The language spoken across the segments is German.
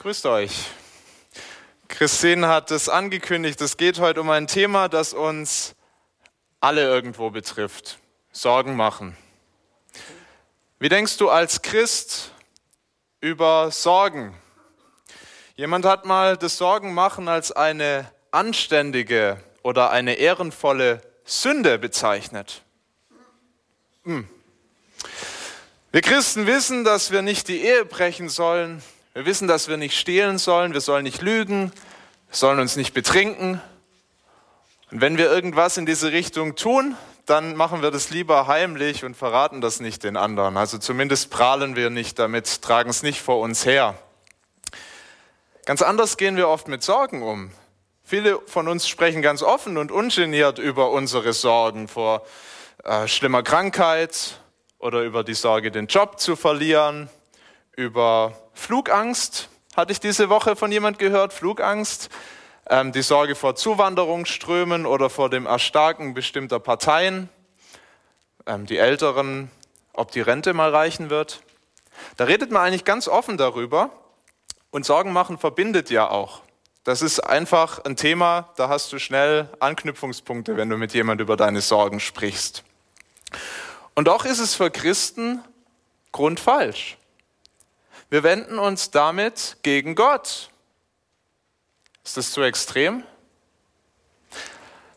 Grüßt euch. Christine hat es angekündigt, es geht heute um ein Thema, das uns alle irgendwo betrifft. Sorgen machen. Wie denkst du als Christ über Sorgen? Jemand hat mal das Sorgen machen als eine anständige oder eine ehrenvolle Sünde bezeichnet. Hm. Wir Christen wissen, dass wir nicht die Ehe brechen sollen, wir wissen, dass wir nicht stehlen sollen, wir sollen nicht lügen, wir sollen uns nicht betrinken. Und wenn wir irgendwas in diese Richtung tun, dann machen wir das lieber heimlich und verraten das nicht den anderen. Also zumindest prahlen wir nicht damit, tragen es nicht vor uns her. Ganz anders gehen wir oft mit Sorgen um. Viele von uns sprechen ganz offen und ungeniert über unsere Sorgen vor äh, schlimmer Krankheit oder über die Sorge, den Job zu verlieren über Flugangst, hatte ich diese Woche von jemand gehört, Flugangst, ähm, die Sorge vor Zuwanderungsströmen oder vor dem Erstarken bestimmter Parteien, ähm, die Älteren, ob die Rente mal reichen wird. Da redet man eigentlich ganz offen darüber und Sorgen machen verbindet ja auch. Das ist einfach ein Thema, da hast du schnell Anknüpfungspunkte, wenn du mit jemand über deine Sorgen sprichst. Und doch ist es für Christen grundfalsch. Wir wenden uns damit gegen Gott. Ist das zu extrem?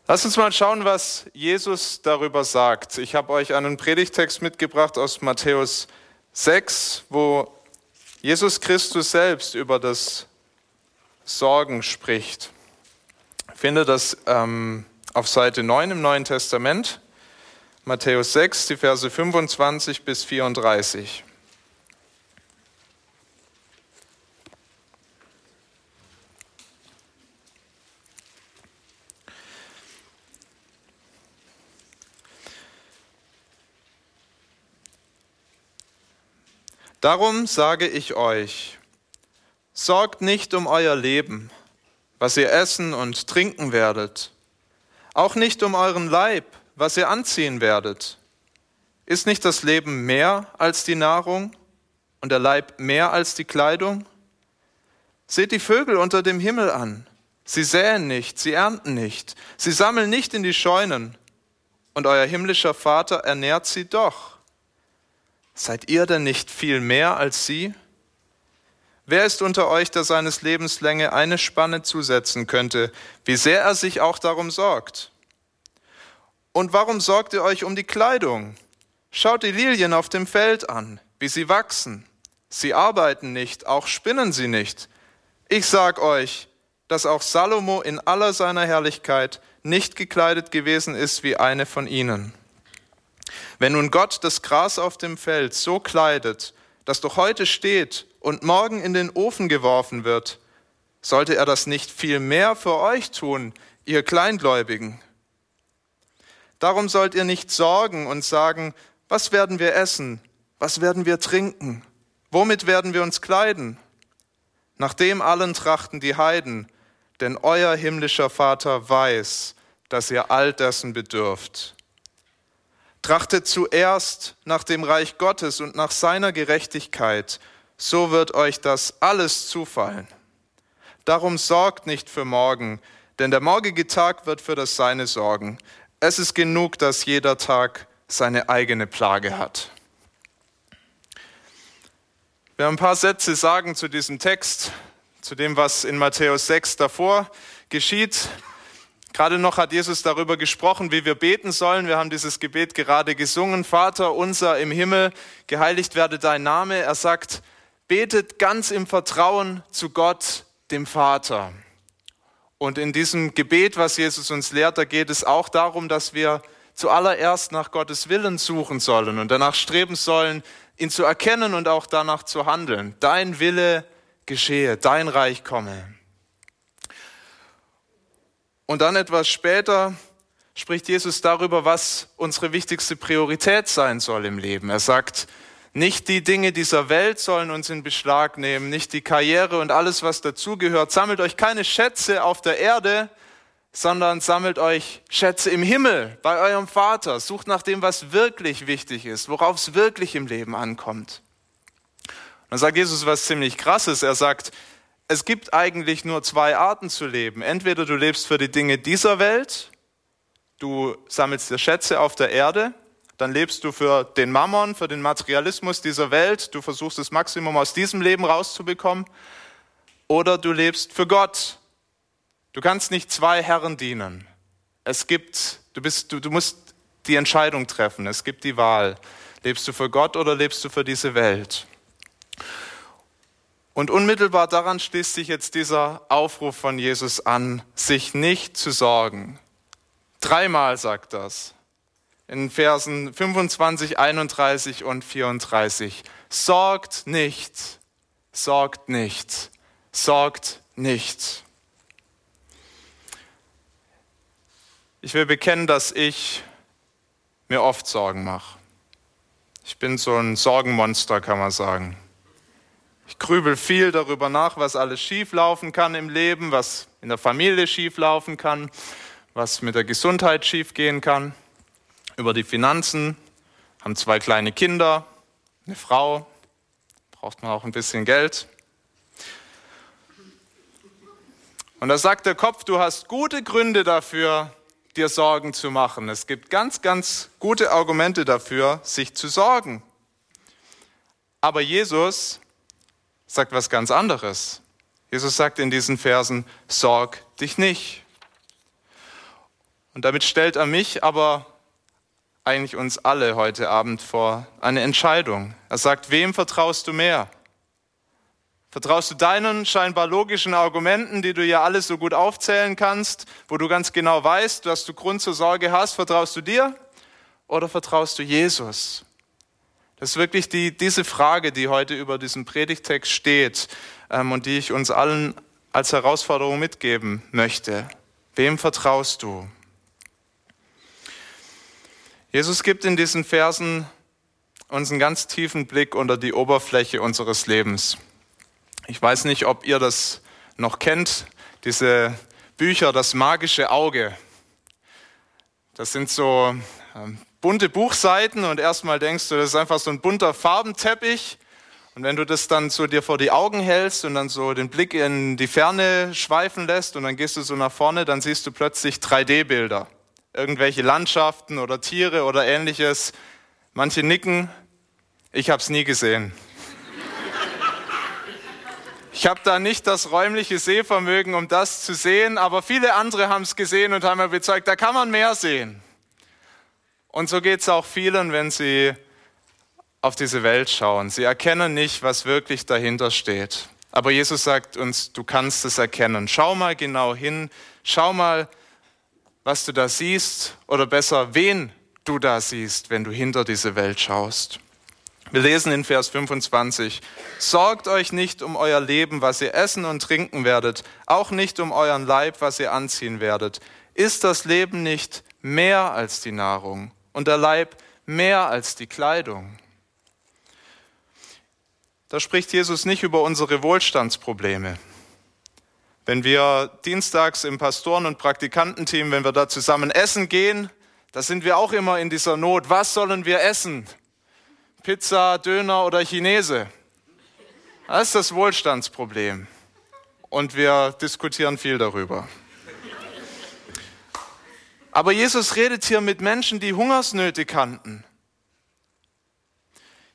Lass uns mal schauen, was Jesus darüber sagt. Ich habe euch einen Predigtext mitgebracht aus Matthäus 6, wo Jesus Christus selbst über das Sorgen spricht. Ich finde das ähm, auf Seite 9 im Neuen Testament, Matthäus 6, die Verse 25 bis 34. Darum sage ich euch, sorgt nicht um euer Leben, was ihr essen und trinken werdet, auch nicht um euren Leib, was ihr anziehen werdet. Ist nicht das Leben mehr als die Nahrung und der Leib mehr als die Kleidung? Seht die Vögel unter dem Himmel an. Sie säen nicht, sie ernten nicht, sie sammeln nicht in die Scheunen, und euer himmlischer Vater ernährt sie doch. Seid ihr denn nicht viel mehr als sie? Wer ist unter euch, der seines Lebens Länge eine Spanne zusetzen könnte, wie sehr er sich auch darum sorgt? Und warum sorgt ihr euch um die Kleidung? Schaut die Lilien auf dem Feld an, wie sie wachsen. Sie arbeiten nicht, auch spinnen sie nicht. Ich sag euch, dass auch Salomo in aller seiner Herrlichkeit nicht gekleidet gewesen ist wie eine von ihnen. Wenn nun Gott das Gras auf dem Feld so kleidet, dass doch heute steht und morgen in den Ofen geworfen wird, sollte er das nicht viel mehr für euch tun, ihr Kleingläubigen? Darum sollt ihr nicht sorgen und sagen, was werden wir essen, was werden wir trinken, womit werden wir uns kleiden? Nach dem allen trachten die Heiden, denn euer himmlischer Vater weiß, dass ihr all dessen bedürft. Trachtet zuerst nach dem Reich Gottes und nach seiner Gerechtigkeit, so wird euch das alles zufallen. Darum sorgt nicht für morgen, denn der morgige Tag wird für das Seine sorgen. Es ist genug, dass jeder Tag seine eigene Plage hat. Wir haben ein paar Sätze sagen zu diesem Text, zu dem, was in Matthäus 6 davor geschieht. Gerade noch hat Jesus darüber gesprochen, wie wir beten sollen. Wir haben dieses Gebet gerade gesungen. Vater unser im Himmel, geheiligt werde dein Name. Er sagt, betet ganz im Vertrauen zu Gott, dem Vater. Und in diesem Gebet, was Jesus uns lehrt, da geht es auch darum, dass wir zuallererst nach Gottes Willen suchen sollen und danach streben sollen, ihn zu erkennen und auch danach zu handeln. Dein Wille geschehe, dein Reich komme. Und dann etwas später spricht Jesus darüber, was unsere wichtigste Priorität sein soll im Leben. Er sagt, nicht die Dinge dieser Welt sollen uns in Beschlag nehmen, nicht die Karriere und alles, was dazugehört. Sammelt euch keine Schätze auf der Erde, sondern sammelt euch Schätze im Himmel bei eurem Vater. Sucht nach dem, was wirklich wichtig ist, worauf es wirklich im Leben ankommt. Dann sagt Jesus was ziemlich Krasses. Er sagt, es gibt eigentlich nur zwei Arten zu leben. Entweder du lebst für die Dinge dieser Welt, du sammelst dir Schätze auf der Erde, dann lebst du für den Mammon, für den Materialismus dieser Welt, du versuchst das Maximum aus diesem Leben rauszubekommen, oder du lebst für Gott. Du kannst nicht zwei Herren dienen. Es gibt, du, bist, du, du musst die Entscheidung treffen, es gibt die Wahl. Lebst du für Gott oder lebst du für diese Welt? Und unmittelbar daran schließt sich jetzt dieser Aufruf von Jesus an, sich nicht zu sorgen. Dreimal sagt das. In Versen 25, 31 und 34. Sorgt nicht, sorgt nicht, sorgt nicht. Ich will bekennen, dass ich mir oft Sorgen mache. Ich bin so ein Sorgenmonster, kann man sagen. Ich grübel viel darüber nach, was alles schieflaufen kann im Leben, was in der Familie schieflaufen kann, was mit der Gesundheit schiefgehen kann, über die Finanzen, haben zwei kleine Kinder, eine Frau, braucht man auch ein bisschen Geld. Und da sagt der Kopf, du hast gute Gründe dafür, dir Sorgen zu machen. Es gibt ganz, ganz gute Argumente dafür, sich zu sorgen. Aber Jesus sagt was ganz anderes. Jesus sagt in diesen Versen, sorg dich nicht. Und damit stellt er mich, aber eigentlich uns alle heute Abend vor eine Entscheidung. Er sagt, wem vertraust du mehr? Vertraust du deinen scheinbar logischen Argumenten, die du ja alles so gut aufzählen kannst, wo du ganz genau weißt, dass du Grund zur Sorge hast, vertraust du dir oder vertraust du Jesus? Das ist wirklich die, diese Frage, die heute über diesem Predigtext steht ähm, und die ich uns allen als Herausforderung mitgeben möchte. Wem vertraust du? Jesus gibt in diesen Versen uns einen ganz tiefen Blick unter die Oberfläche unseres Lebens. Ich weiß nicht, ob ihr das noch kennt, diese Bücher, das magische Auge. Das sind so ähm, bunte Buchseiten und erstmal denkst du, das ist einfach so ein bunter Farbenteppich. Und wenn du das dann so dir vor die Augen hältst und dann so den Blick in die Ferne schweifen lässt und dann gehst du so nach vorne, dann siehst du plötzlich 3D-Bilder. Irgendwelche Landschaften oder Tiere oder ähnliches. Manche nicken. Ich habe es nie gesehen. Ich habe da nicht das räumliche Sehvermögen, um das zu sehen, aber viele andere haben es gesehen und haben mir bezeugt, da kann man mehr sehen. Und so geht es auch vielen, wenn sie auf diese Welt schauen. Sie erkennen nicht, was wirklich dahinter steht. Aber Jesus sagt uns, du kannst es erkennen. Schau mal genau hin, schau mal, was du da siehst oder besser, wen du da siehst, wenn du hinter diese Welt schaust. Wir lesen in Vers 25, Sorgt euch nicht um euer Leben, was ihr essen und trinken werdet, auch nicht um euren Leib, was ihr anziehen werdet. Ist das Leben nicht mehr als die Nahrung und der Leib mehr als die Kleidung. Da spricht Jesus nicht über unsere Wohlstandsprobleme. Wenn wir dienstags im Pastoren- und Praktikantenteam, wenn wir da zusammen essen gehen, da sind wir auch immer in dieser Not. Was sollen wir essen? Pizza, Döner oder Chinese? Das ist das Wohlstandsproblem. Und wir diskutieren viel darüber. Aber Jesus redet hier mit Menschen, die Hungersnöte kannten.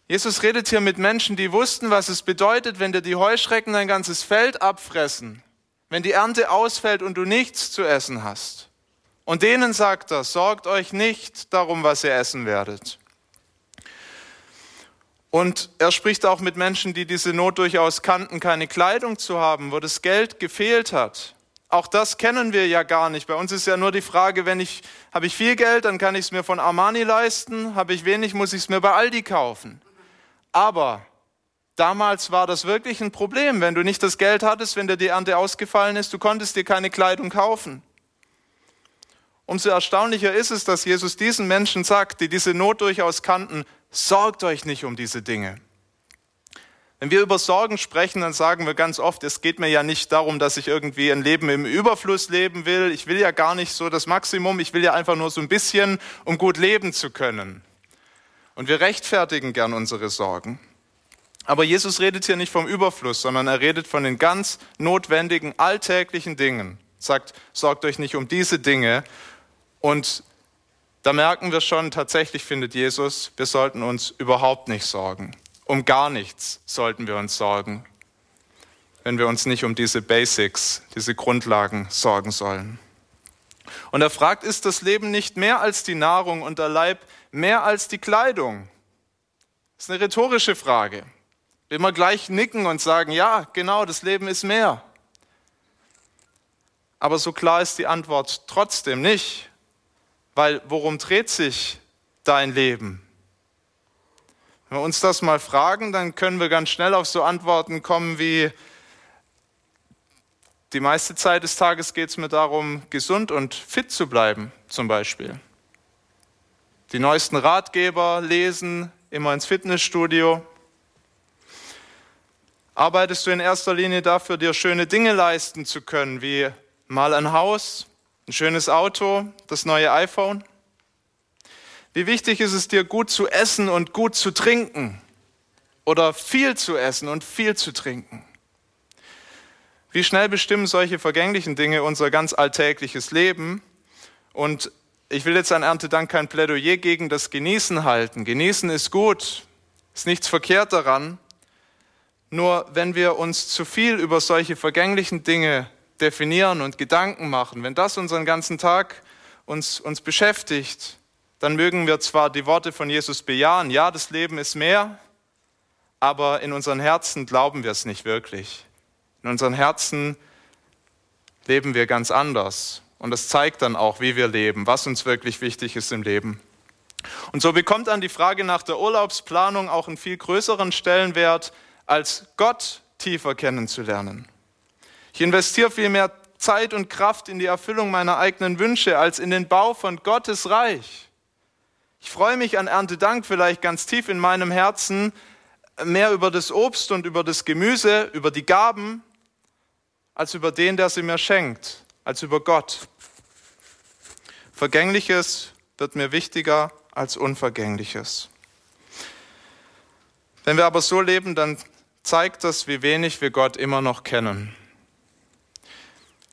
Jesus redet hier mit Menschen, die wussten, was es bedeutet, wenn dir die Heuschrecken dein ganzes Feld abfressen, wenn die Ernte ausfällt und du nichts zu essen hast. Und denen sagt er, sorgt euch nicht darum, was ihr essen werdet. Und er spricht auch mit Menschen, die diese Not durchaus kannten, keine Kleidung zu haben, wo das Geld gefehlt hat. Auch das kennen wir ja gar nicht. Bei uns ist ja nur die Frage, wenn ich, habe ich viel Geld, dann kann ich es mir von Armani leisten, habe ich wenig, muss ich es mir bei Aldi kaufen. Aber damals war das wirklich ein Problem, wenn du nicht das Geld hattest, wenn dir die Ernte ausgefallen ist, du konntest dir keine Kleidung kaufen. Umso erstaunlicher ist es, dass Jesus diesen Menschen sagt, die diese Not durchaus kannten, sorgt euch nicht um diese Dinge. Wenn wir über Sorgen sprechen, dann sagen wir ganz oft, es geht mir ja nicht darum, dass ich irgendwie ein Leben im Überfluss leben will. Ich will ja gar nicht so das Maximum. Ich will ja einfach nur so ein bisschen, um gut leben zu können. Und wir rechtfertigen gern unsere Sorgen. Aber Jesus redet hier nicht vom Überfluss, sondern er redet von den ganz notwendigen alltäglichen Dingen. Sagt, sorgt euch nicht um diese Dinge. Und da merken wir schon, tatsächlich findet Jesus, wir sollten uns überhaupt nicht sorgen. Um gar nichts sollten wir uns sorgen, wenn wir uns nicht um diese Basics, diese Grundlagen sorgen sollen. Und er fragt, ist das Leben nicht mehr als die Nahrung und der Leib mehr als die Kleidung? Das ist eine rhetorische Frage. Will man gleich nicken und sagen, ja, genau, das Leben ist mehr. Aber so klar ist die Antwort trotzdem nicht, weil worum dreht sich dein Leben? Wenn wir uns das mal fragen, dann können wir ganz schnell auf so Antworten kommen wie, die meiste Zeit des Tages geht es mir darum, gesund und fit zu bleiben, zum Beispiel. Die neuesten Ratgeber lesen, immer ins Fitnessstudio. Arbeitest du in erster Linie dafür, dir schöne Dinge leisten zu können, wie mal ein Haus, ein schönes Auto, das neue iPhone? Wie wichtig ist es dir, gut zu essen und gut zu trinken? Oder viel zu essen und viel zu trinken? Wie schnell bestimmen solche vergänglichen Dinge unser ganz alltägliches Leben? Und ich will jetzt an Erntedank kein Plädoyer gegen das Genießen halten. Genießen ist gut, ist nichts verkehrt daran. Nur wenn wir uns zu viel über solche vergänglichen Dinge definieren und Gedanken machen, wenn das unseren ganzen Tag uns, uns beschäftigt, dann mögen wir zwar die Worte von Jesus bejahen, ja, das Leben ist mehr, aber in unseren Herzen glauben wir es nicht wirklich. In unseren Herzen leben wir ganz anders. Und das zeigt dann auch, wie wir leben, was uns wirklich wichtig ist im Leben. Und so bekommt dann die Frage nach der Urlaubsplanung auch einen viel größeren Stellenwert, als Gott tiefer kennenzulernen. Ich investiere viel mehr Zeit und Kraft in die Erfüllung meiner eigenen Wünsche als in den Bau von Gottes Reich. Ich freue mich an Erntedank vielleicht ganz tief in meinem Herzen mehr über das Obst und über das Gemüse, über die Gaben, als über den, der sie mir schenkt, als über Gott. Vergängliches wird mir wichtiger als Unvergängliches. Wenn wir aber so leben, dann zeigt das, wie wenig wir Gott immer noch kennen.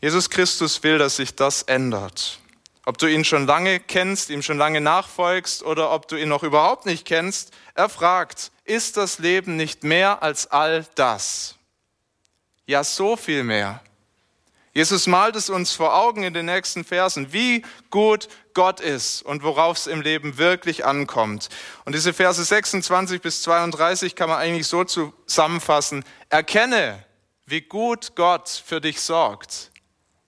Jesus Christus will, dass sich das ändert. Ob du ihn schon lange kennst, ihm schon lange nachfolgst oder ob du ihn noch überhaupt nicht kennst, er fragt, ist das Leben nicht mehr als all das? Ja, so viel mehr. Jesus malt es uns vor Augen in den nächsten Versen, wie gut Gott ist und worauf es im Leben wirklich ankommt. Und diese Verse 26 bis 32 kann man eigentlich so zusammenfassen. Erkenne, wie gut Gott für dich sorgt.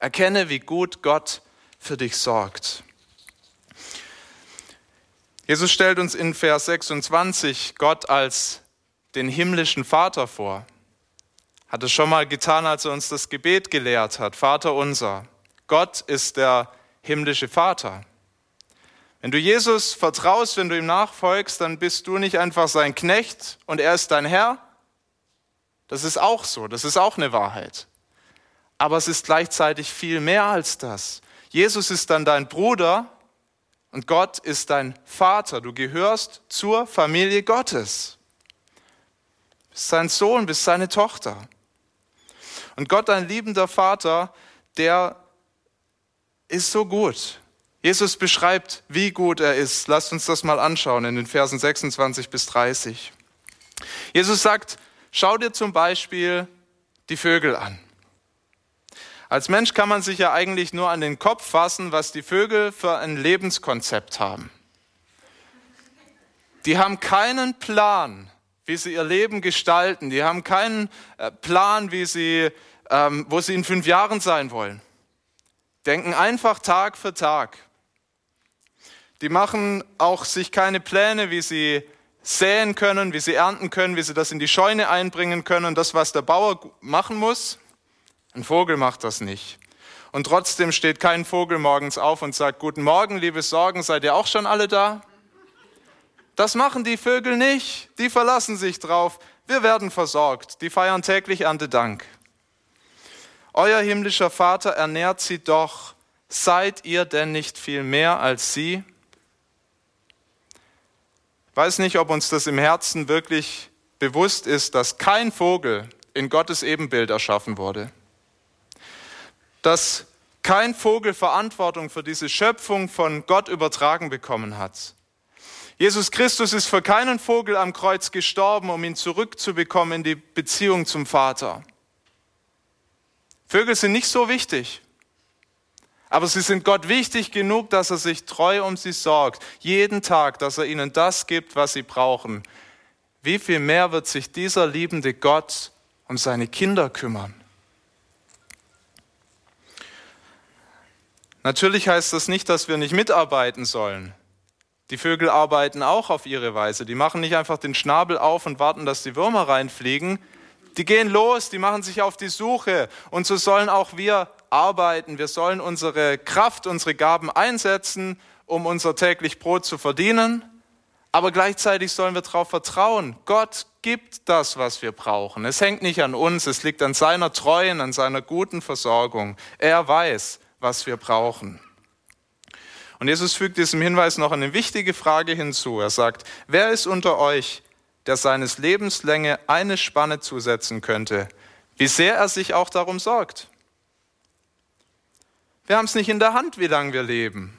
Erkenne, wie gut Gott für dich sorgt. Jesus stellt uns in Vers 26 Gott als den himmlischen Vater vor. Hat es schon mal getan, als er uns das Gebet gelehrt hat. Vater unser. Gott ist der himmlische Vater. Wenn du Jesus vertraust, wenn du ihm nachfolgst, dann bist du nicht einfach sein Knecht und er ist dein Herr. Das ist auch so, das ist auch eine Wahrheit. Aber es ist gleichzeitig viel mehr als das. Jesus ist dann dein Bruder und Gott ist dein Vater. Du gehörst zur Familie Gottes. Bist sein Sohn, bist seine Tochter. Und Gott, ein liebender Vater, der ist so gut. Jesus beschreibt, wie gut er ist. Lasst uns das mal anschauen in den Versen 26 bis 30. Jesus sagt, schau dir zum Beispiel die Vögel an. Als Mensch kann man sich ja eigentlich nur an den Kopf fassen, was die Vögel für ein Lebenskonzept haben. Die haben keinen Plan, wie sie ihr Leben gestalten. Die haben keinen äh, Plan, wie sie, ähm, wo sie in fünf Jahren sein wollen. Denken einfach Tag für Tag. Die machen auch sich keine Pläne, wie sie säen können, wie sie ernten können, wie sie das in die Scheune einbringen können. Das, was der Bauer machen muss. Ein Vogel macht das nicht. Und trotzdem steht kein Vogel morgens auf und sagt, guten Morgen, liebe Sorgen, seid ihr auch schon alle da? Das machen die Vögel nicht. Die verlassen sich drauf. Wir werden versorgt. Die feiern täglich Erntedank. Euer himmlischer Vater ernährt sie doch. Seid ihr denn nicht viel mehr als sie? Ich weiß nicht, ob uns das im Herzen wirklich bewusst ist, dass kein Vogel in Gottes Ebenbild erschaffen wurde. Dass kein Vogel Verantwortung für diese Schöpfung von Gott übertragen bekommen hat. Jesus Christus ist für keinen Vogel am Kreuz gestorben, um ihn zurückzubekommen in die Beziehung zum Vater. Vögel sind nicht so wichtig. Aber sie sind Gott wichtig genug, dass er sich treu um sie sorgt. Jeden Tag, dass er ihnen das gibt, was sie brauchen. Wie viel mehr wird sich dieser liebende Gott um seine Kinder kümmern? Natürlich heißt das nicht, dass wir nicht mitarbeiten sollen. Die Vögel arbeiten auch auf ihre Weise. Die machen nicht einfach den Schnabel auf und warten, dass die Würmer reinfliegen. Die gehen los, die machen sich auf die Suche. Und so sollen auch wir arbeiten. Wir sollen unsere Kraft, unsere Gaben einsetzen, um unser täglich Brot zu verdienen. Aber gleichzeitig sollen wir darauf vertrauen. Gott gibt das, was wir brauchen. Es hängt nicht an uns, es liegt an seiner treuen, an seiner guten Versorgung. Er weiß, was wir brauchen. Und Jesus fügt diesem Hinweis noch eine wichtige Frage hinzu. Er sagt, wer ist unter euch, der seines Lebenslänge eine Spanne zusetzen könnte, wie sehr er sich auch darum sorgt? Wir haben es nicht in der Hand, wie lange wir leben.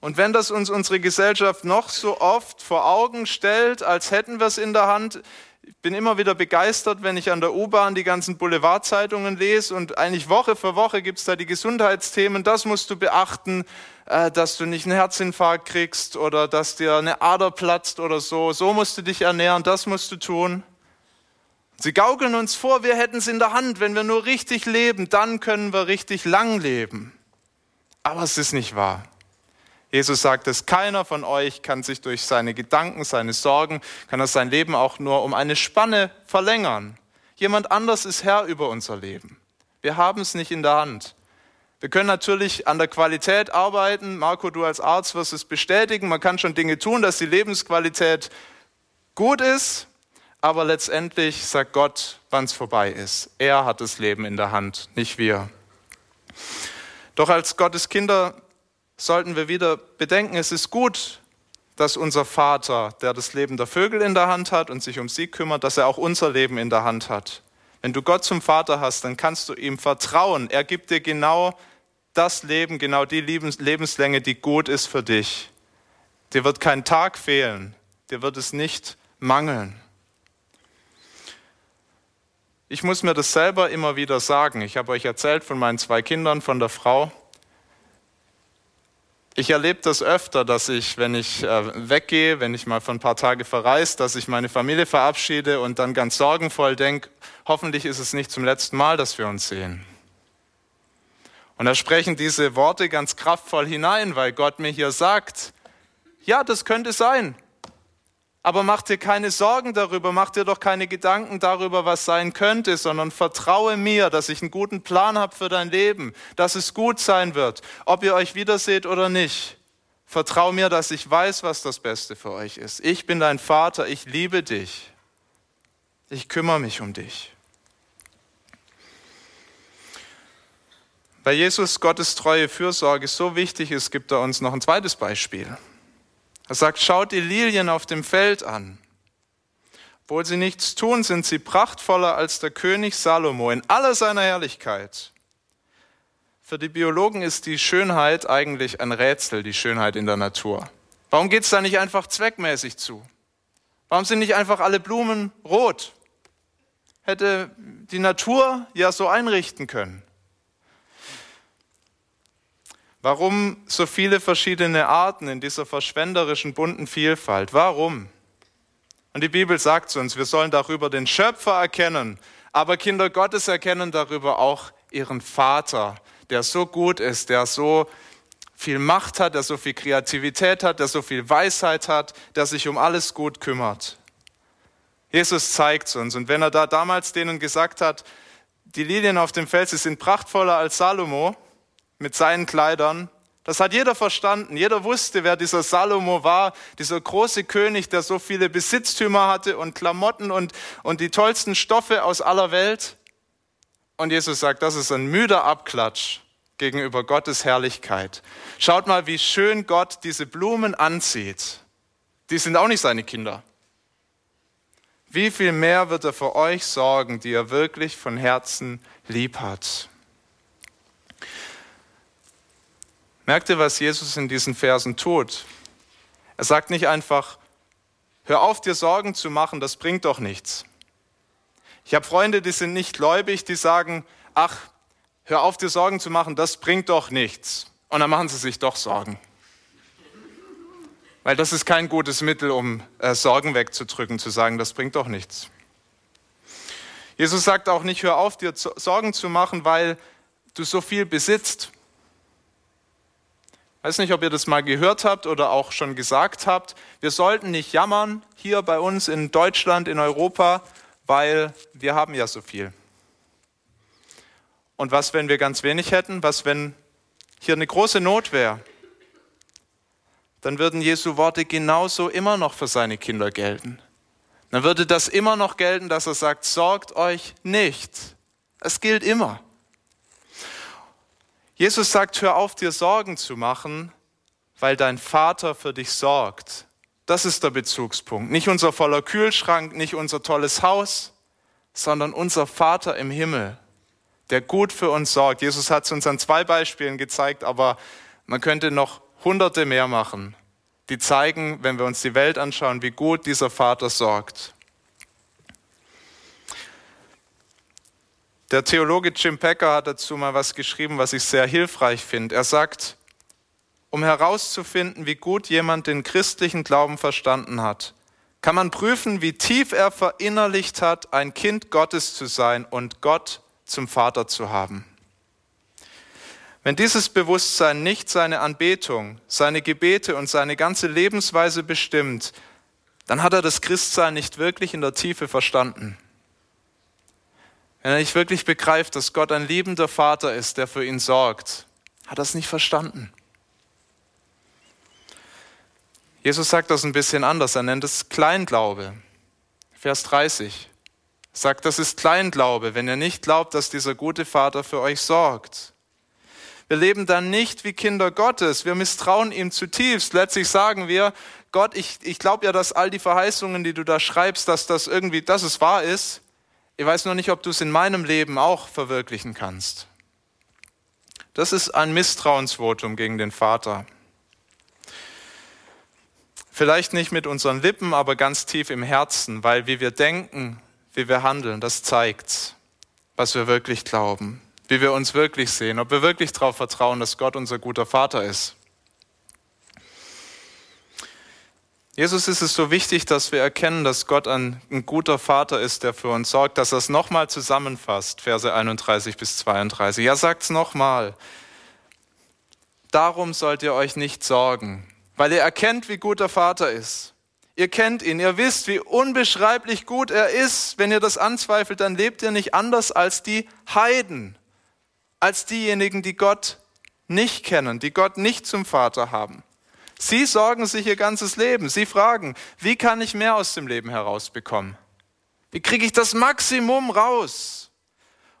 Und wenn das uns unsere Gesellschaft noch so oft vor Augen stellt, als hätten wir es in der Hand, ich bin immer wieder begeistert, wenn ich an der U-Bahn die ganzen Boulevardzeitungen lese und eigentlich Woche für Woche gibt es da die Gesundheitsthemen, das musst du beachten, äh, dass du nicht einen Herzinfarkt kriegst oder dass dir eine Ader platzt oder so, so musst du dich ernähren, das musst du tun. Sie gaukeln uns vor, wir hätten es in der Hand. Wenn wir nur richtig leben, dann können wir richtig lang leben. Aber es ist nicht wahr. Jesus sagt es, keiner von euch kann sich durch seine Gedanken, seine Sorgen, kann er sein Leben auch nur um eine Spanne verlängern. Jemand anders ist Herr über unser Leben. Wir haben es nicht in der Hand. Wir können natürlich an der Qualität arbeiten. Marco, du als Arzt wirst es bestätigen. Man kann schon Dinge tun, dass die Lebensqualität gut ist. Aber letztendlich sagt Gott, wann es vorbei ist. Er hat das Leben in der Hand, nicht wir. Doch als Gottes Kinder sollten wir wieder bedenken, es ist gut, dass unser Vater, der das Leben der Vögel in der Hand hat und sich um sie kümmert, dass er auch unser Leben in der Hand hat. Wenn du Gott zum Vater hast, dann kannst du ihm vertrauen. Er gibt dir genau das Leben, genau die Lebenslänge, die gut ist für dich. Dir wird kein Tag fehlen, dir wird es nicht mangeln. Ich muss mir das selber immer wieder sagen. Ich habe euch erzählt von meinen zwei Kindern, von der Frau. Ich erlebe das öfter, dass ich, wenn ich äh, weggehe, wenn ich mal für ein paar Tage verreise, dass ich meine Familie verabschiede und dann ganz sorgenvoll denke, hoffentlich ist es nicht zum letzten Mal, dass wir uns sehen. Und da sprechen diese Worte ganz kraftvoll hinein, weil Gott mir hier sagt, ja, das könnte sein. Aber mach dir keine Sorgen darüber, mach dir doch keine Gedanken darüber, was sein könnte, sondern vertraue mir, dass ich einen guten Plan habe für dein Leben, dass es gut sein wird, ob ihr euch wiederseht oder nicht. Vertraue mir, dass ich weiß, was das Beste für euch ist. Ich bin dein Vater, ich liebe dich. Ich kümmere mich um dich. Weil Jesus Gottes treue Fürsorge so wichtig ist, gibt er uns noch ein zweites Beispiel. Er sagt, schaut die Lilien auf dem Feld an. Obwohl sie nichts tun, sind sie prachtvoller als der König Salomo in aller seiner Herrlichkeit. Für die Biologen ist die Schönheit eigentlich ein Rätsel, die Schönheit in der Natur. Warum geht es da nicht einfach zweckmäßig zu? Warum sind nicht einfach alle Blumen rot? Hätte die Natur ja so einrichten können. Warum so viele verschiedene Arten in dieser verschwenderischen bunten Vielfalt? Warum? Und die Bibel sagt zu uns, wir sollen darüber den Schöpfer erkennen, aber Kinder Gottes erkennen darüber auch ihren Vater, der so gut ist, der so viel Macht hat, der so viel Kreativität hat, der so viel Weisheit hat, der sich um alles gut kümmert. Jesus zeigt es uns. Und wenn er da damals denen gesagt hat, die Lilien auf dem Fels, sie sind prachtvoller als Salomo, mit seinen Kleidern. Das hat jeder verstanden. Jeder wusste, wer dieser Salomo war, dieser große König, der so viele Besitztümer hatte und Klamotten und, und die tollsten Stoffe aus aller Welt. Und Jesus sagt, das ist ein müder Abklatsch gegenüber Gottes Herrlichkeit. Schaut mal, wie schön Gott diese Blumen anzieht. Die sind auch nicht seine Kinder. wie viel mehr wird er für euch sorgen, die er wirklich von Herzen lieb hat. Merkt ihr, was Jesus in diesen Versen tut? Er sagt nicht einfach, hör auf, dir Sorgen zu machen, das bringt doch nichts. Ich habe Freunde, die sind nicht gläubig, die sagen, ach, hör auf, dir Sorgen zu machen, das bringt doch nichts. Und dann machen sie sich doch Sorgen. Weil das ist kein gutes Mittel, um äh, Sorgen wegzudrücken, zu sagen, das bringt doch nichts. Jesus sagt auch nicht, hör auf, dir Sorgen zu machen, weil du so viel besitzt. Ich weiß nicht, ob ihr das mal gehört habt oder auch schon gesagt habt. Wir sollten nicht jammern hier bei uns in Deutschland, in Europa, weil wir haben ja so viel. Und was, wenn wir ganz wenig hätten? Was, wenn hier eine große Not wäre? Dann würden Jesu Worte genauso immer noch für seine Kinder gelten. Dann würde das immer noch gelten, dass er sagt, sorgt euch nicht. Es gilt immer. Jesus sagt, hör auf, dir Sorgen zu machen, weil dein Vater für dich sorgt. Das ist der Bezugspunkt. Nicht unser voller Kühlschrank, nicht unser tolles Haus, sondern unser Vater im Himmel, der gut für uns sorgt. Jesus hat es uns an zwei Beispielen gezeigt, aber man könnte noch hunderte mehr machen, die zeigen, wenn wir uns die Welt anschauen, wie gut dieser Vater sorgt. Der Theologe Jim Packer hat dazu mal was geschrieben, was ich sehr hilfreich finde. Er sagt, um herauszufinden, wie gut jemand den christlichen Glauben verstanden hat, kann man prüfen, wie tief er verinnerlicht hat, ein Kind Gottes zu sein und Gott zum Vater zu haben. Wenn dieses Bewusstsein nicht seine Anbetung, seine Gebete und seine ganze Lebensweise bestimmt, dann hat er das Christsein nicht wirklich in der Tiefe verstanden. Wenn er nicht wirklich begreift, dass Gott ein liebender Vater ist, der für ihn sorgt, hat er es nicht verstanden. Jesus sagt das ein bisschen anders. Er nennt es Kleinglaube. Vers 30 sagt, das ist Kleinglaube, wenn ihr nicht glaubt, dass dieser gute Vater für euch sorgt. Wir leben dann nicht wie Kinder Gottes. Wir misstrauen ihm zutiefst. Letztlich sagen wir, Gott, ich, ich glaube ja, dass all die Verheißungen, die du da schreibst, dass das irgendwie, dass es wahr ist. Ich weiß nur nicht, ob du es in meinem Leben auch verwirklichen kannst. Das ist ein Misstrauensvotum gegen den Vater. Vielleicht nicht mit unseren Lippen, aber ganz tief im Herzen, weil wie wir denken, wie wir handeln, das zeigt, was wir wirklich glauben, wie wir uns wirklich sehen, ob wir wirklich darauf vertrauen, dass Gott unser guter Vater ist. Jesus ist es so wichtig, dass wir erkennen, dass Gott ein, ein guter Vater ist, der für uns sorgt, dass er es nochmal zusammenfasst, Verse 31 bis 32. Er sagt es nochmal. Darum sollt ihr euch nicht sorgen weil ihr erkennt, wie gut der Vater ist. Ihr kennt ihn, ihr wisst, wie unbeschreiblich gut er ist. Wenn ihr das anzweifelt, dann lebt ihr nicht anders als die Heiden, als diejenigen, die Gott nicht kennen, die Gott nicht zum Vater haben. Sie sorgen sich ihr ganzes Leben. Sie fragen, wie kann ich mehr aus dem Leben herausbekommen? Wie kriege ich das Maximum raus?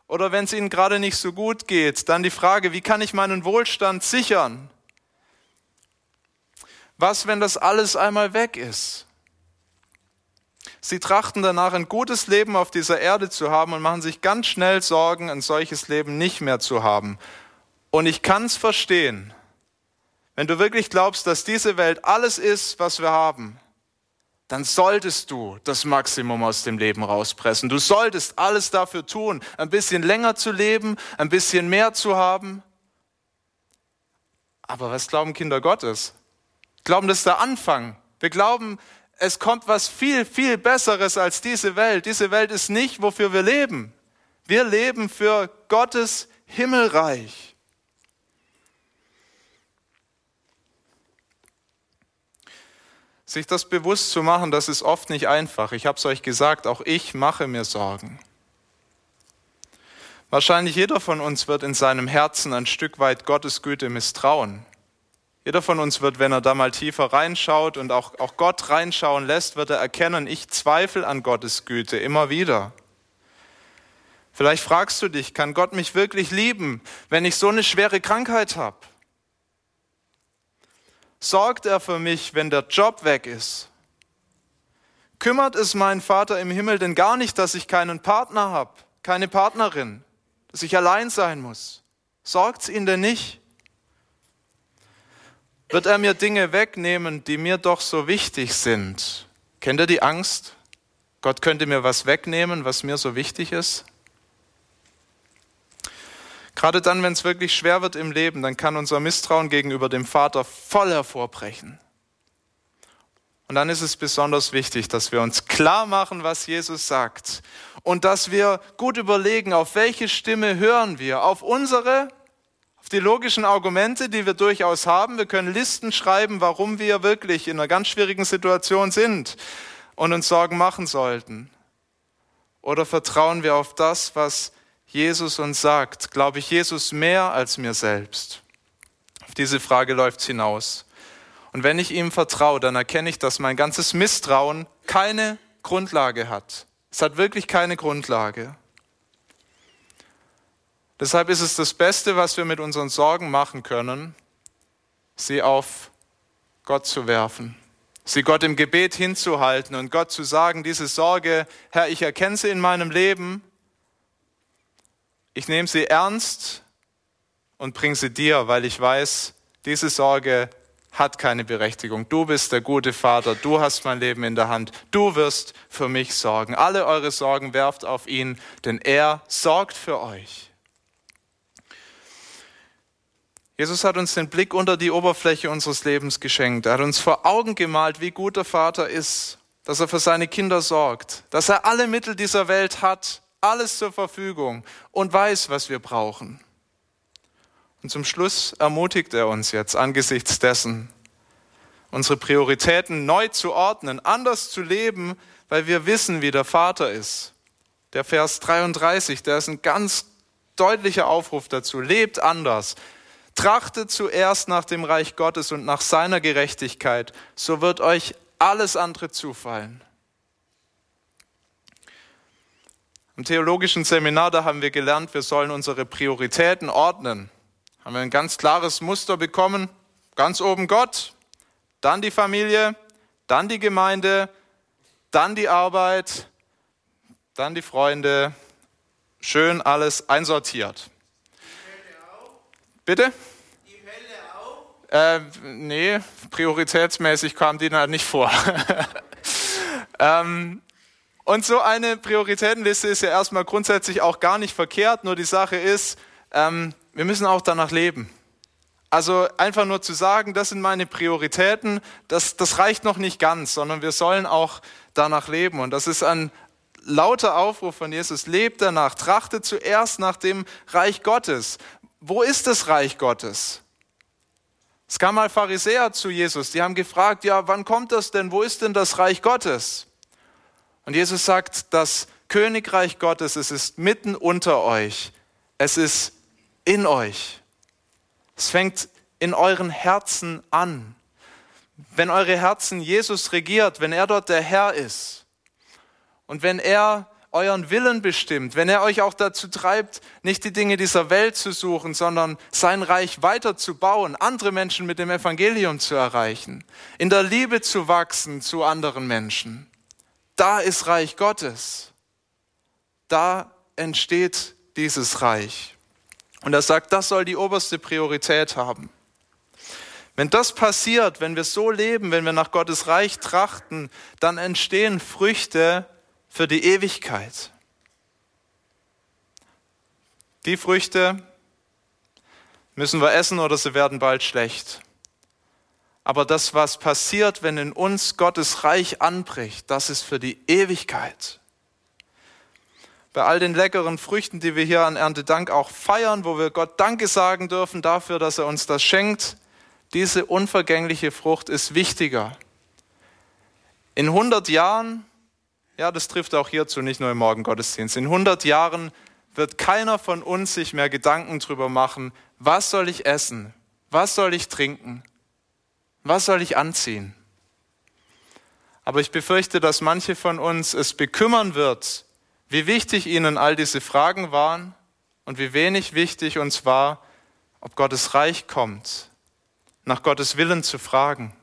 Oder wenn es ihnen gerade nicht so gut geht, dann die Frage, wie kann ich meinen Wohlstand sichern? Was, wenn das alles einmal weg ist? Sie trachten danach, ein gutes Leben auf dieser Erde zu haben und machen sich ganz schnell Sorgen, ein solches Leben nicht mehr zu haben. Und ich kann es verstehen, wenn du wirklich glaubst, dass diese Welt alles ist, was wir haben, dann solltest du das Maximum aus dem Leben rauspressen. Du solltest alles dafür tun, ein bisschen länger zu leben, ein bisschen mehr zu haben. Aber was glauben Kinder Gottes? glauben, das ist der Anfang. Wir glauben, es kommt was viel, viel Besseres als diese Welt. Diese Welt ist nicht, wofür wir leben. Wir leben für Gottes Himmelreich. Sich das bewusst zu machen, das ist oft nicht einfach. Ich habe es euch gesagt, auch ich mache mir Sorgen. Wahrscheinlich jeder von uns wird in seinem Herzen ein Stück weit Gottes Güte misstrauen. Jeder von uns wird, wenn er da mal tiefer reinschaut und auch, auch Gott reinschauen lässt, wird er erkennen, ich zweifle an Gottes Güte immer wieder. Vielleicht fragst du dich, kann Gott mich wirklich lieben, wenn ich so eine schwere Krankheit habe? Sorgt er für mich, wenn der Job weg ist? Kümmert es meinen Vater im Himmel denn gar nicht, dass ich keinen Partner habe, keine Partnerin, dass ich allein sein muss? Sorgt es ihn denn nicht? Wird er mir Dinge wegnehmen, die mir doch so wichtig sind? Kennt ihr die Angst? Gott könnte mir was wegnehmen, was mir so wichtig ist? Gerade dann, wenn es wirklich schwer wird im Leben, dann kann unser Misstrauen gegenüber dem Vater voll hervorbrechen. Und dann ist es besonders wichtig, dass wir uns klar machen, was Jesus sagt und dass wir gut überlegen, auf welche Stimme hören wir, auf unsere die logischen Argumente, die wir durchaus haben. Wir können Listen schreiben, warum wir wirklich in einer ganz schwierigen Situation sind und uns Sorgen machen sollten. Oder vertrauen wir auf das, was Jesus uns sagt? Glaube ich Jesus mehr als mir selbst? Auf diese Frage läuft es hinaus. Und wenn ich ihm vertraue, dann erkenne ich, dass mein ganzes Misstrauen keine Grundlage hat. Es hat wirklich keine Grundlage. Deshalb ist es das Beste, was wir mit unseren Sorgen machen können, sie auf Gott zu werfen, sie Gott im Gebet hinzuhalten und Gott zu sagen, diese Sorge, Herr, ich erkenne sie in meinem Leben, ich nehme sie ernst und bringe sie dir, weil ich weiß, diese Sorge hat keine Berechtigung. Du bist der gute Vater, du hast mein Leben in der Hand, du wirst für mich sorgen. Alle eure Sorgen werft auf ihn, denn er sorgt für euch. Jesus hat uns den Blick unter die Oberfläche unseres Lebens geschenkt. Er hat uns vor Augen gemalt, wie gut der Vater ist, dass er für seine Kinder sorgt, dass er alle Mittel dieser Welt hat, alles zur Verfügung und weiß, was wir brauchen. Und zum Schluss ermutigt er uns jetzt angesichts dessen, unsere Prioritäten neu zu ordnen, anders zu leben, weil wir wissen, wie der Vater ist. Der Vers 33, der ist ein ganz deutlicher Aufruf dazu. Lebt anders. Trachtet zuerst nach dem Reich Gottes und nach seiner Gerechtigkeit, so wird euch alles andere zufallen. Im theologischen Seminar, da haben wir gelernt, wir sollen unsere Prioritäten ordnen. Haben wir ein ganz klares Muster bekommen. Ganz oben Gott, dann die Familie, dann die Gemeinde, dann die Arbeit, dann die Freunde. Schön alles einsortiert. Bitte? Äh, nee, prioritätsmäßig kam die da nicht vor. ähm, und so eine Prioritätenliste ist ja erstmal grundsätzlich auch gar nicht verkehrt, nur die Sache ist, ähm, wir müssen auch danach leben. Also einfach nur zu sagen, das sind meine Prioritäten, das, das reicht noch nicht ganz, sondern wir sollen auch danach leben. Und das ist ein lauter Aufruf von Jesus, lebt danach, trachtet zuerst nach dem Reich Gottes wo ist das Reich Gottes? Es kam mal Pharisäer zu Jesus, die haben gefragt, ja, wann kommt das denn? Wo ist denn das Reich Gottes? Und Jesus sagt, das Königreich Gottes, es ist mitten unter euch. Es ist in euch. Es fängt in euren Herzen an. Wenn eure Herzen Jesus regiert, wenn er dort der Herr ist und wenn er euren Willen bestimmt, wenn er euch auch dazu treibt, nicht die Dinge dieser Welt zu suchen, sondern sein Reich weiter zu bauen, andere Menschen mit dem Evangelium zu erreichen, in der Liebe zu wachsen zu anderen Menschen. Da ist Reich Gottes. Da entsteht dieses Reich. Und er sagt, das soll die oberste Priorität haben. Wenn das passiert, wenn wir so leben, wenn wir nach Gottes Reich trachten, dann entstehen Früchte, für die Ewigkeit. Die Früchte müssen wir essen oder sie werden bald schlecht. Aber das, was passiert, wenn in uns Gottes Reich anbricht, das ist für die Ewigkeit. Bei all den leckeren Früchten, die wir hier an Erntedank auch feiern, wo wir Gott Danke sagen dürfen dafür, dass er uns das schenkt, diese unvergängliche Frucht ist wichtiger. In 100 Jahren ja, das trifft auch hierzu, nicht nur im Morgengottesdienst. In 100 Jahren wird keiner von uns sich mehr Gedanken darüber machen, was soll ich essen, was soll ich trinken, was soll ich anziehen. Aber ich befürchte, dass manche von uns es bekümmern wird, wie wichtig ihnen all diese Fragen waren und wie wenig wichtig uns war, ob Gottes Reich kommt, nach Gottes Willen zu fragen.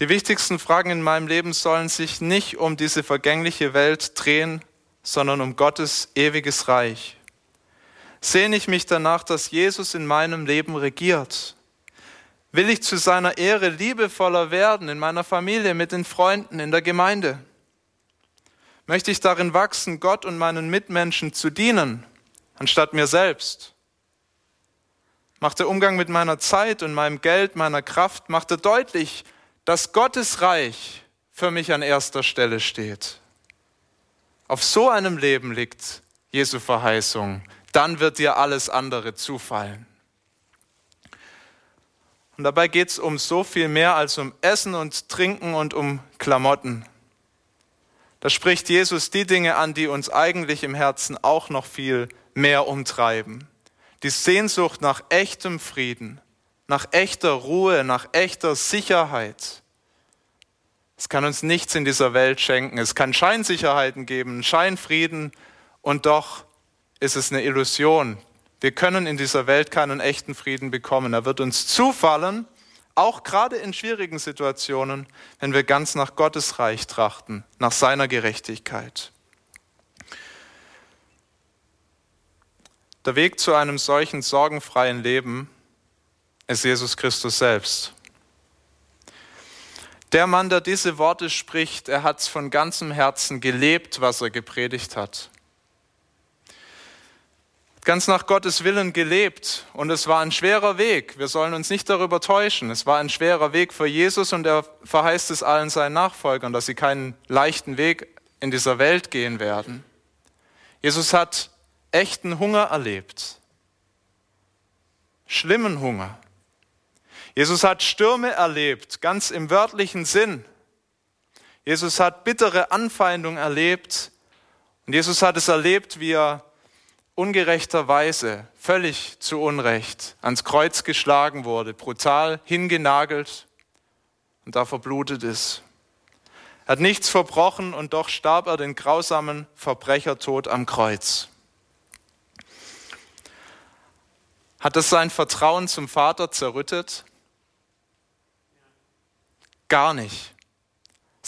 Die wichtigsten Fragen in meinem Leben sollen sich nicht um diese vergängliche Welt drehen, sondern um Gottes ewiges Reich. Sehne ich mich danach, dass Jesus in meinem Leben regiert? Will ich zu seiner Ehre liebevoller werden in meiner Familie, mit den Freunden, in der Gemeinde? Möchte ich darin wachsen, Gott und meinen Mitmenschen zu dienen, anstatt mir selbst? Macht der Umgang mit meiner Zeit und meinem Geld, meiner Kraft, macht er deutlich, dass Gottes Reich für mich an erster Stelle steht. Auf so einem Leben liegt Jesu Verheißung. Dann wird dir alles andere zufallen. Und dabei geht es um so viel mehr als um Essen und Trinken und um Klamotten. Da spricht Jesus die Dinge an, die uns eigentlich im Herzen auch noch viel mehr umtreiben. Die Sehnsucht nach echtem Frieden, nach echter Ruhe, nach echter Sicherheit. Es kann uns nichts in dieser Welt schenken. Es kann Scheinsicherheiten geben, Scheinfrieden und doch ist es eine Illusion, wir können in dieser Welt keinen echten Frieden bekommen. Er wird uns zufallen, auch gerade in schwierigen Situationen, wenn wir ganz nach Gottes Reich trachten, nach seiner Gerechtigkeit. Der Weg zu einem solchen sorgenfreien Leben ist Jesus Christus selbst. Der Mann, der diese Worte spricht, er hat es von ganzem Herzen gelebt, was er gepredigt hat ganz nach Gottes Willen gelebt und es war ein schwerer Weg. Wir sollen uns nicht darüber täuschen. Es war ein schwerer Weg für Jesus und er verheißt es allen seinen Nachfolgern, dass sie keinen leichten Weg in dieser Welt gehen werden. Jesus hat echten Hunger erlebt, schlimmen Hunger. Jesus hat Stürme erlebt, ganz im wörtlichen Sinn. Jesus hat bittere Anfeindung erlebt und Jesus hat es erlebt, wie er ungerechterweise, völlig zu Unrecht, ans Kreuz geschlagen wurde, brutal hingenagelt und da verblutet ist. Er hat nichts verbrochen und doch starb er den grausamen Verbrechertod am Kreuz. Hat das sein Vertrauen zum Vater zerrüttet? Gar nicht.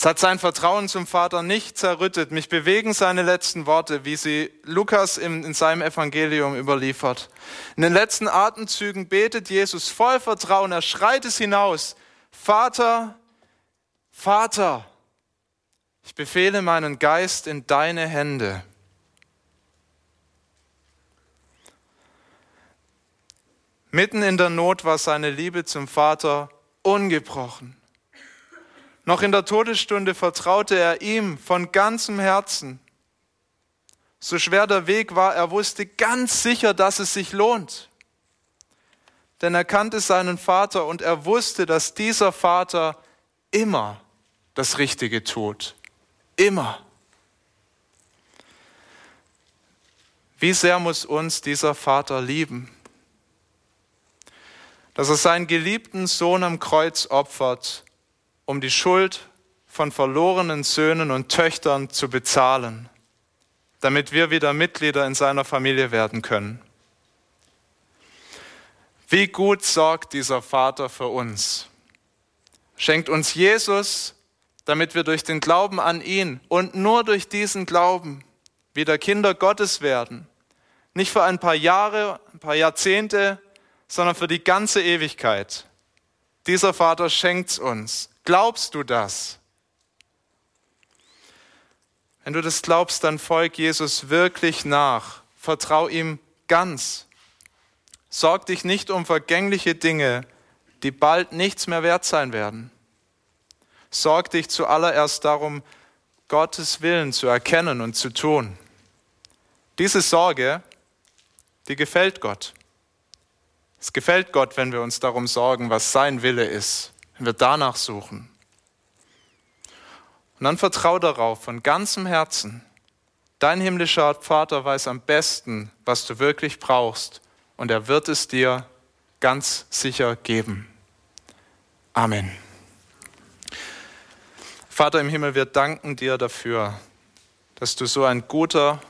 Es hat sein Vertrauen zum Vater nicht zerrüttet. Mich bewegen seine letzten Worte, wie sie Lukas in, in seinem Evangelium überliefert. In den letzten Atemzügen betet Jesus voll Vertrauen. Er schreit es hinaus. Vater, Vater, ich befehle meinen Geist in deine Hände. Mitten in der Not war seine Liebe zum Vater ungebrochen. Noch in der Todesstunde vertraute er ihm von ganzem Herzen. So schwer der Weg war, er wusste ganz sicher, dass es sich lohnt. Denn er kannte seinen Vater und er wusste, dass dieser Vater immer das Richtige tut. Immer. Wie sehr muss uns dieser Vater lieben, dass er seinen geliebten Sohn am Kreuz opfert, um die Schuld von verlorenen Söhnen und Töchtern zu bezahlen, damit wir wieder Mitglieder in seiner Familie werden können. Wie gut sorgt dieser Vater für uns. Schenkt uns Jesus, damit wir durch den Glauben an ihn und nur durch diesen Glauben wieder Kinder Gottes werden. Nicht für ein paar Jahre, ein paar Jahrzehnte, sondern für die ganze Ewigkeit. Dieser Vater schenkt uns. Glaubst du das? Wenn du das glaubst, dann folg Jesus wirklich nach. Vertrau ihm ganz. Sorg dich nicht um vergängliche Dinge, die bald nichts mehr wert sein werden. Sorg dich zuallererst darum, Gottes Willen zu erkennen und zu tun. Diese Sorge, die gefällt Gott. Es gefällt Gott, wenn wir uns darum sorgen, was sein Wille ist wenn wir danach suchen. Und dann vertrau darauf von ganzem Herzen. Dein himmlischer Vater weiß am besten, was du wirklich brauchst und er wird es dir ganz sicher geben. Amen. Vater im Himmel, wir danken dir dafür, dass du so ein guter,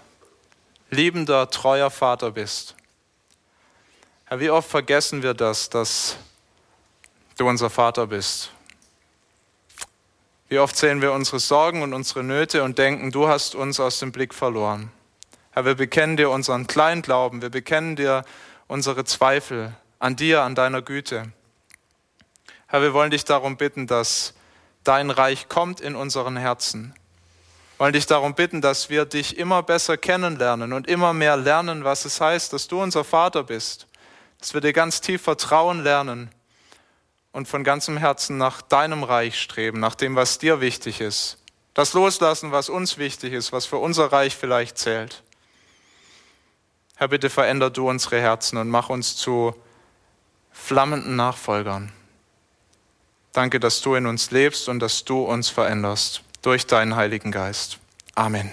liebender, treuer Vater bist. Herr, wie oft vergessen wir das, dass du unser Vater bist. Wie oft sehen wir unsere Sorgen und unsere Nöte und denken, du hast uns aus dem Blick verloren. Herr, wir bekennen dir unseren Kleinglauben, wir bekennen dir unsere Zweifel an dir, an deiner Güte. Herr, wir wollen dich darum bitten, dass dein Reich kommt in unseren Herzen. Wir wollen dich darum bitten, dass wir dich immer besser kennenlernen und immer mehr lernen, was es heißt, dass du unser Vater bist, dass wir dir ganz tief vertrauen lernen und von ganzem Herzen nach deinem Reich streben, nach dem, was dir wichtig ist. Das loslassen, was uns wichtig ist, was für unser Reich vielleicht zählt. Herr, bitte veränder du unsere Herzen und mach uns zu flammenden Nachfolgern. Danke, dass du in uns lebst und dass du uns veränderst durch deinen Heiligen Geist. Amen.